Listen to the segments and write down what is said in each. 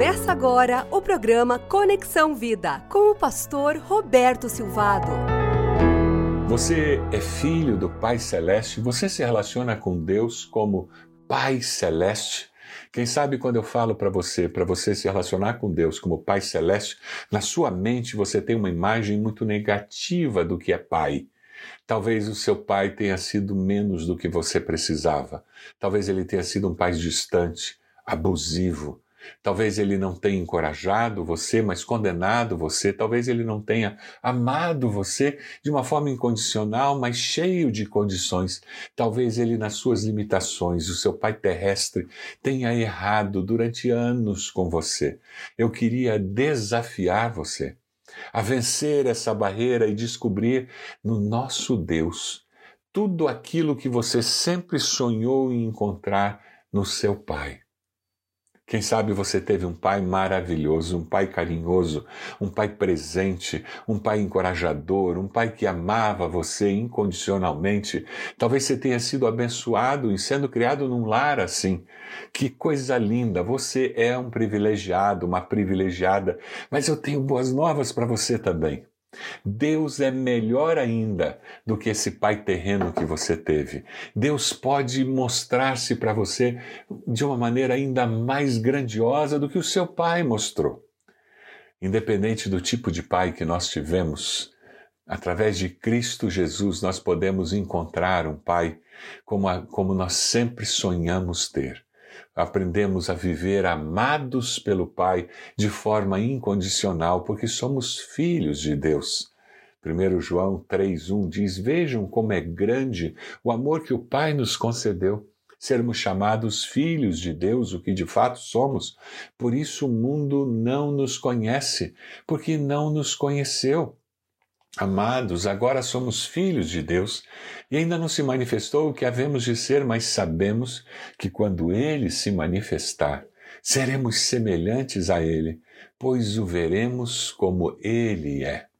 Começa agora o programa Conexão Vida com o pastor Roberto Silvado. Você é filho do Pai Celeste? Você se relaciona com Deus como Pai Celeste? Quem sabe quando eu falo para você, para você se relacionar com Deus como Pai Celeste, na sua mente você tem uma imagem muito negativa do que é Pai. Talvez o seu pai tenha sido menos do que você precisava. Talvez ele tenha sido um pai distante, abusivo. Talvez ele não tenha encorajado você, mas condenado você. Talvez ele não tenha amado você de uma forma incondicional, mas cheio de condições. Talvez ele, nas suas limitações, o seu pai terrestre, tenha errado durante anos com você. Eu queria desafiar você a vencer essa barreira e descobrir no nosso Deus tudo aquilo que você sempre sonhou em encontrar no seu Pai. Quem sabe você teve um pai maravilhoso, um pai carinhoso, um pai presente, um pai encorajador, um pai que amava você incondicionalmente. Talvez você tenha sido abençoado em sendo criado num lar assim. Que coisa linda! Você é um privilegiado, uma privilegiada. Mas eu tenho boas novas para você também. Deus é melhor ainda do que esse pai terreno que você teve. Deus pode mostrar-se para você de uma maneira ainda mais grandiosa do que o seu pai mostrou. Independente do tipo de pai que nós tivemos, através de Cristo Jesus nós podemos encontrar um pai como, a, como nós sempre sonhamos ter aprendemos a viver amados pelo Pai de forma incondicional, porque somos filhos de Deus. 1 João 3,1 diz: Vejam como é grande o amor que o Pai nos concedeu, sermos chamados filhos de Deus, o que de fato somos. Por isso o mundo não nos conhece, porque não nos conheceu. Amados, agora somos filhos de Deus e ainda não se manifestou o que havemos de ser, mas sabemos que quando Ele se manifestar, seremos semelhantes a Ele, pois o veremos como Ele é.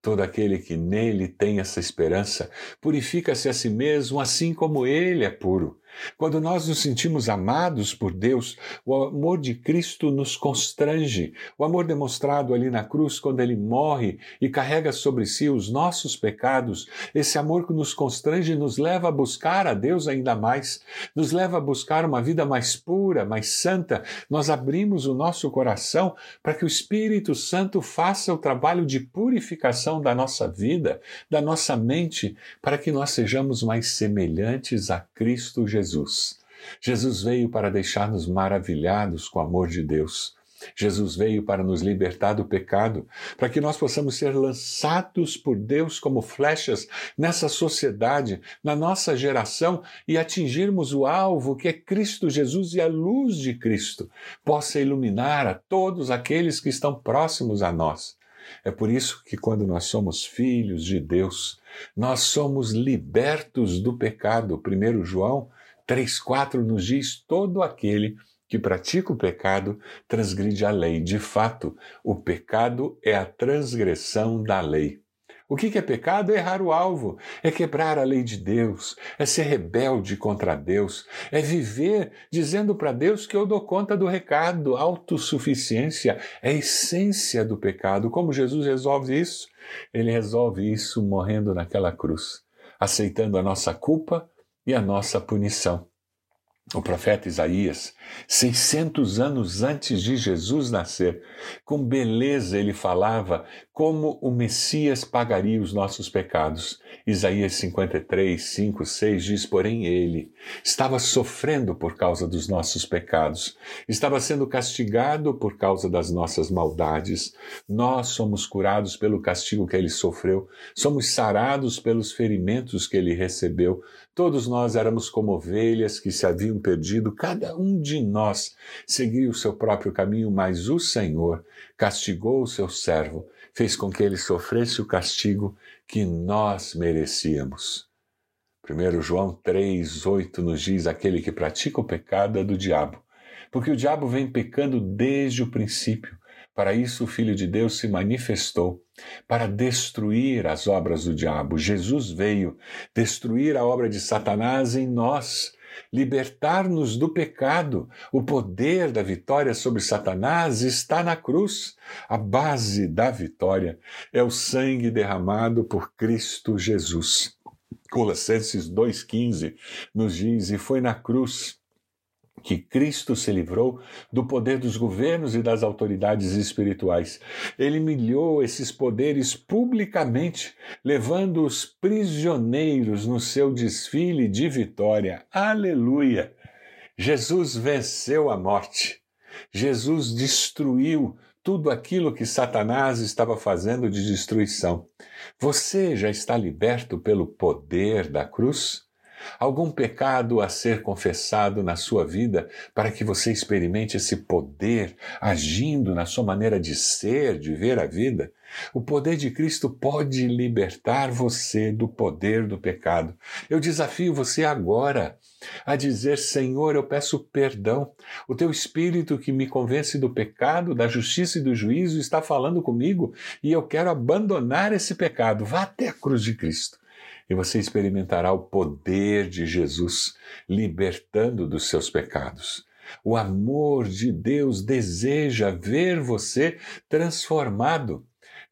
Todo aquele que nele tem essa esperança purifica-se a si mesmo, assim como ele é puro. Quando nós nos sentimos amados por Deus, o amor de Cristo nos constrange. O amor demonstrado ali na cruz, quando ele morre e carrega sobre si os nossos pecados, esse amor que nos constrange nos leva a buscar a Deus ainda mais, nos leva a buscar uma vida mais pura, mais santa. Nós abrimos o nosso coração para que o Espírito Santo faça o trabalho de purificação da nossa vida, da nossa mente, para que nós sejamos mais semelhantes a Cristo Jesus. Jesus. Jesus veio para deixar-nos maravilhados com o amor de Deus. Jesus veio para nos libertar do pecado, para que nós possamos ser lançados por Deus como flechas nessa sociedade, na nossa geração e atingirmos o alvo que é Cristo Jesus e a luz de Cristo possa iluminar a todos aqueles que estão próximos a nós. É por isso que, quando nós somos filhos de Deus, nós somos libertos do pecado. 1 João 3,4 nos diz: todo aquele que pratica o pecado transgride a lei. De fato, o pecado é a transgressão da lei. O que é pecado? É errar o alvo, é quebrar a lei de Deus, é ser rebelde contra Deus, é viver dizendo para Deus que eu dou conta do recado. Autossuficiência é a essência do pecado. Como Jesus resolve isso? Ele resolve isso morrendo naquela cruz, aceitando a nossa culpa, e a nossa punição. O profeta Isaías, 600 anos antes de Jesus nascer, com beleza ele falava como o Messias pagaria os nossos pecados. Isaías 53, 5, 6 diz: Porém, ele estava sofrendo por causa dos nossos pecados, estava sendo castigado por causa das nossas maldades. Nós somos curados pelo castigo que ele sofreu, somos sarados pelos ferimentos que ele recebeu. Todos nós éramos como ovelhas que se haviam perdido, cada um de nós seguia o seu próprio caminho, mas o Senhor castigou o seu servo, fez com que ele sofresse o castigo que nós merecíamos. 1 João 3, 8 nos diz: aquele que pratica o pecado é do diabo, porque o diabo vem pecando desde o princípio. Para isso, o Filho de Deus se manifestou para destruir as obras do diabo. Jesus veio destruir a obra de Satanás em nós. libertar-nos do pecado. O poder da vitória sobre Satanás está na cruz. A base da vitória é o sangue derramado por Cristo Jesus. Colossenses 2,15 nos diz: E foi na cruz que Cristo se livrou do poder dos governos e das autoridades espirituais. Ele humilhou esses poderes publicamente, levando os prisioneiros no seu desfile de vitória. Aleluia! Jesus venceu a morte. Jesus destruiu tudo aquilo que Satanás estava fazendo de destruição. Você já está liberto pelo poder da cruz? Algum pecado a ser confessado na sua vida para que você experimente esse poder agindo na sua maneira de ser, de ver a vida? O poder de Cristo pode libertar você do poder do pecado. Eu desafio você agora a dizer: Senhor, eu peço perdão. O teu espírito que me convence do pecado, da justiça e do juízo está falando comigo e eu quero abandonar esse pecado. Vá até a cruz de Cristo e você experimentará o poder de Jesus libertando dos seus pecados. O amor de Deus deseja ver você transformado.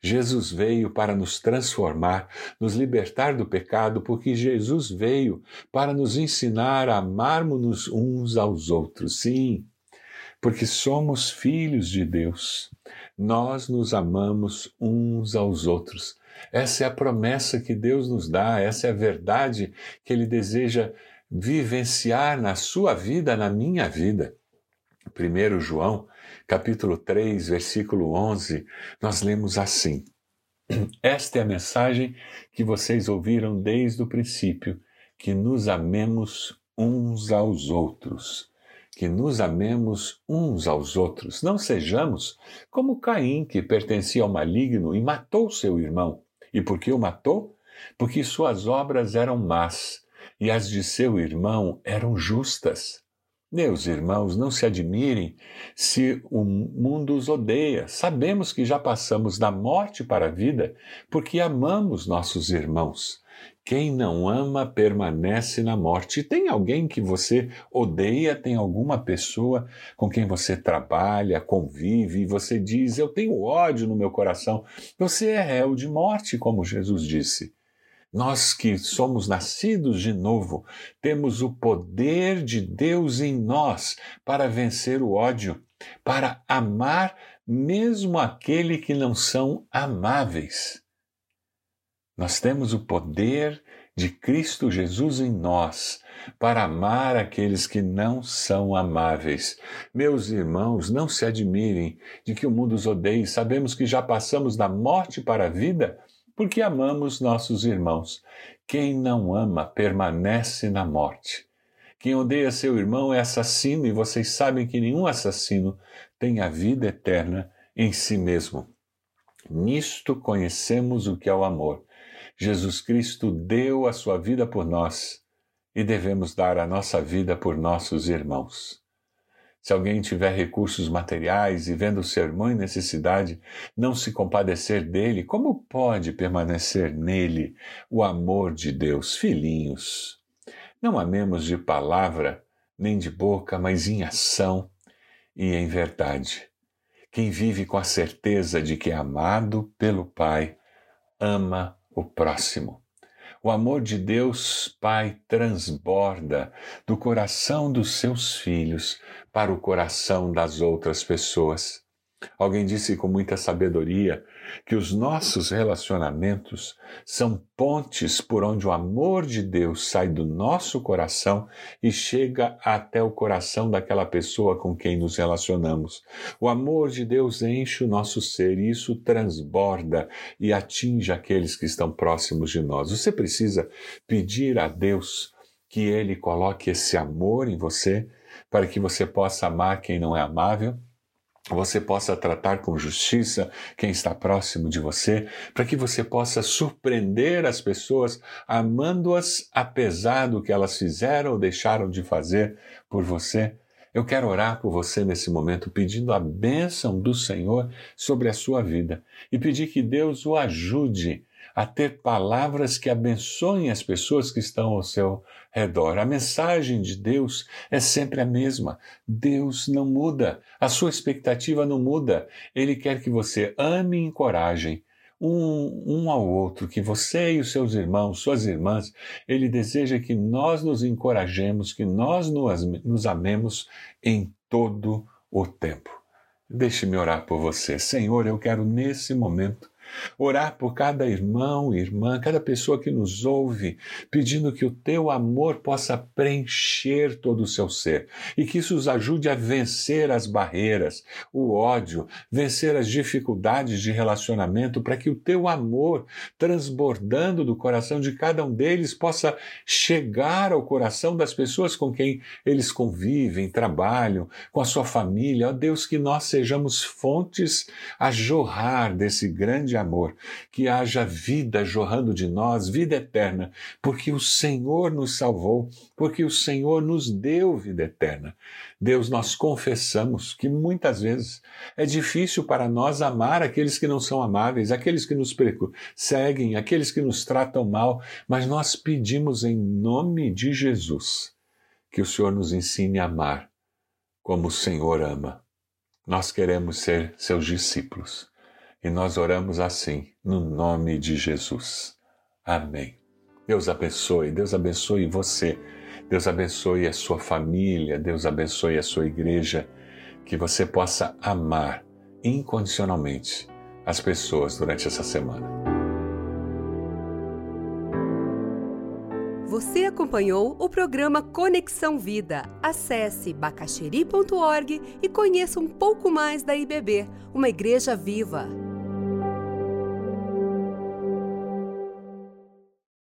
Jesus veio para nos transformar, nos libertar do pecado, porque Jesus veio para nos ensinar a amarmos-nos uns aos outros. Sim, porque somos filhos de Deus. Nós nos amamos uns aos outros. Essa é a promessa que Deus nos dá, essa é a verdade que Ele deseja vivenciar na sua vida, na minha vida. 1 João, capítulo 3, versículo 11, nós lemos assim: Esta é a mensagem que vocês ouviram desde o princípio, que nos amemos uns aos outros. Que nos amemos uns aos outros. Não sejamos como Caim, que pertencia ao maligno e matou seu irmão. E por que o matou? Porque suas obras eram más e as de seu irmão eram justas. Meus irmãos, não se admirem se o mundo os odeia. Sabemos que já passamos da morte para a vida porque amamos nossos irmãos. Quem não ama permanece na morte. Tem alguém que você odeia? Tem alguma pessoa com quem você trabalha, convive e você diz: Eu tenho ódio no meu coração? Você é réu de morte, como Jesus disse. Nós que somos nascidos de novo, temos o poder de Deus em nós para vencer o ódio, para amar mesmo aquele que não são amáveis. Nós temos o poder de Cristo Jesus em nós para amar aqueles que não são amáveis. Meus irmãos, não se admirem de que o mundo os odeie. Sabemos que já passamos da morte para a vida porque amamos nossos irmãos. Quem não ama permanece na morte. Quem odeia seu irmão é assassino e vocês sabem que nenhum assassino tem a vida eterna em si mesmo. Nisto conhecemos o que é o amor Jesus Cristo deu a sua vida por nós e devemos dar a nossa vida por nossos irmãos. Se alguém tiver recursos materiais e vendo seu irmão em necessidade, não se compadecer dele, como pode permanecer nele o amor de Deus? Filhinhos, não amemos de palavra, nem de boca, mas em ação e em verdade. Quem vive com a certeza de que é amado pelo Pai, ama o próximo. O amor de Deus Pai transborda do coração dos seus filhos para o coração das outras pessoas. Alguém disse com muita sabedoria que os nossos relacionamentos são pontes por onde o amor de Deus sai do nosso coração e chega até o coração daquela pessoa com quem nos relacionamos. O amor de Deus enche o nosso ser e isso transborda e atinge aqueles que estão próximos de nós. Você precisa pedir a Deus que Ele coloque esse amor em você para que você possa amar quem não é amável você possa tratar com justiça quem está próximo de você, para que você possa surpreender as pessoas amando-as apesar do que elas fizeram ou deixaram de fazer por você. Eu quero orar por você nesse momento, pedindo a bênção do Senhor sobre a sua vida e pedir que Deus o ajude a ter palavras que abençoem as pessoas que estão ao seu redor. A mensagem de Deus é sempre a mesma. Deus não muda, a sua expectativa não muda. Ele quer que você ame e encoraje um, um ao outro, que você e os seus irmãos, suas irmãs, ele deseja que nós nos encorajemos, que nós nos, nos amemos em todo o tempo. Deixe-me orar por você. Senhor, eu quero nesse momento Orar por cada irmão, irmã, cada pessoa que nos ouve, pedindo que o teu amor possa preencher todo o seu ser e que isso os ajude a vencer as barreiras, o ódio, vencer as dificuldades de relacionamento, para que o teu amor, transbordando do coração de cada um deles, possa chegar ao coração das pessoas com quem eles convivem, trabalham, com a sua família. Ó Deus, que nós sejamos fontes a jorrar desse grande amor, que haja vida jorrando de nós, vida eterna, porque o Senhor nos salvou, porque o Senhor nos deu vida eterna. Deus, nós confessamos que muitas vezes é difícil para nós amar aqueles que não são amáveis, aqueles que nos seguem, aqueles que nos tratam mal, mas nós pedimos em nome de Jesus que o Senhor nos ensine a amar como o Senhor ama. Nós queremos ser seus discípulos. E nós oramos assim, no nome de Jesus. Amém. Deus abençoe, Deus abençoe você, Deus abençoe a sua família, Deus abençoe a sua igreja, que você possa amar incondicionalmente as pessoas durante essa semana. Você acompanhou o programa Conexão Vida. Acesse bacacheri.org e conheça um pouco mais da IBB, uma igreja viva.